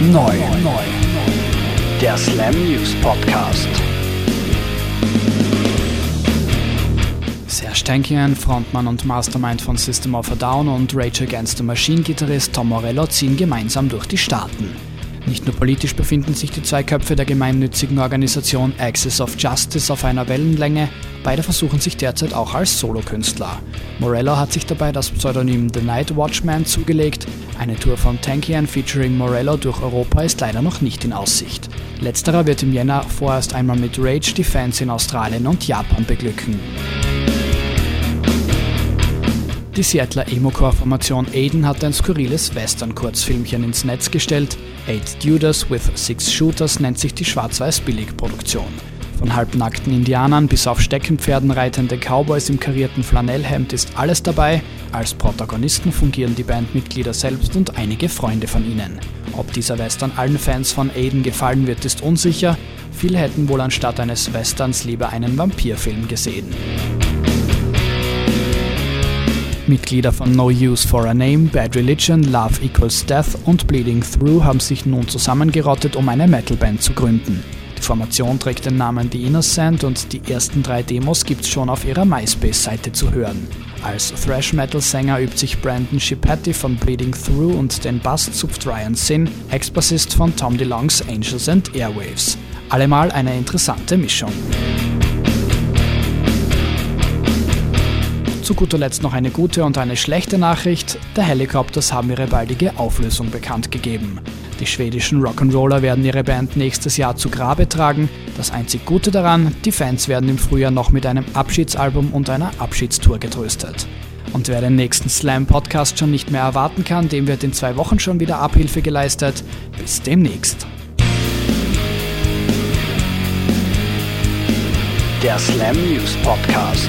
neu. Der Slam News Podcast. Serge Frontmann und Mastermind von System of a Down und Rage Against the Machine Gitarrist Tom Morello ziehen gemeinsam durch die Staaten. Nicht nur politisch befinden sich die zwei Köpfe der gemeinnützigen Organisation Access of Justice auf einer Wellenlänge, beide versuchen sich derzeit auch als Solokünstler. Morello hat sich dabei das Pseudonym The Night Watchman zugelegt. Eine Tour von Tankian featuring Morello durch Europa ist leider noch nicht in Aussicht. Letzterer wird im Jänner vorerst einmal mit Rage die Fans in Australien und Japan beglücken. Die Seattler Emo-Core-Formation Aiden hat ein skurriles Western-Kurzfilmchen ins Netz gestellt. Eight Dudas with Six Shooters nennt sich die schwarz-weiß-billig-Produktion. Von halbnackten Indianern bis auf Steckenpferden reitende Cowboys im karierten Flanellhemd ist alles dabei. Als Protagonisten fungieren die Bandmitglieder selbst und einige Freunde von ihnen. Ob dieser Western allen Fans von Aiden gefallen wird, ist unsicher. Viele hätten wohl anstatt eines Westerns lieber einen Vampirfilm gesehen. Mitglieder von No Use for a Name, Bad Religion, Love Equals Death und Bleeding Through haben sich nun zusammengerottet, um eine Metalband zu gründen. Die Formation trägt den Namen The Innocent und die ersten drei Demos gibt's schon auf ihrer MySpace-Seite zu hören. Als Thrash-Metal-Sänger übt sich Brandon Schipatti von Bleeding Through und den Bass zupft Ryan Sin, Ex-Bassist von Tom DeLongs Angels and Airwaves. Allemal eine interessante Mischung. Zu guter Letzt noch eine gute und eine schlechte Nachricht. Der Helicopters haben ihre baldige Auflösung bekannt gegeben. Die schwedischen Rock'n'Roller werden ihre Band nächstes Jahr zu Grabe tragen. Das einzig Gute daran, die Fans werden im Frühjahr noch mit einem Abschiedsalbum und einer Abschiedstour getröstet. Und wer den nächsten Slam-Podcast schon nicht mehr erwarten kann, dem wird in zwei Wochen schon wieder Abhilfe geleistet. Bis demnächst. Der Slam News Podcast.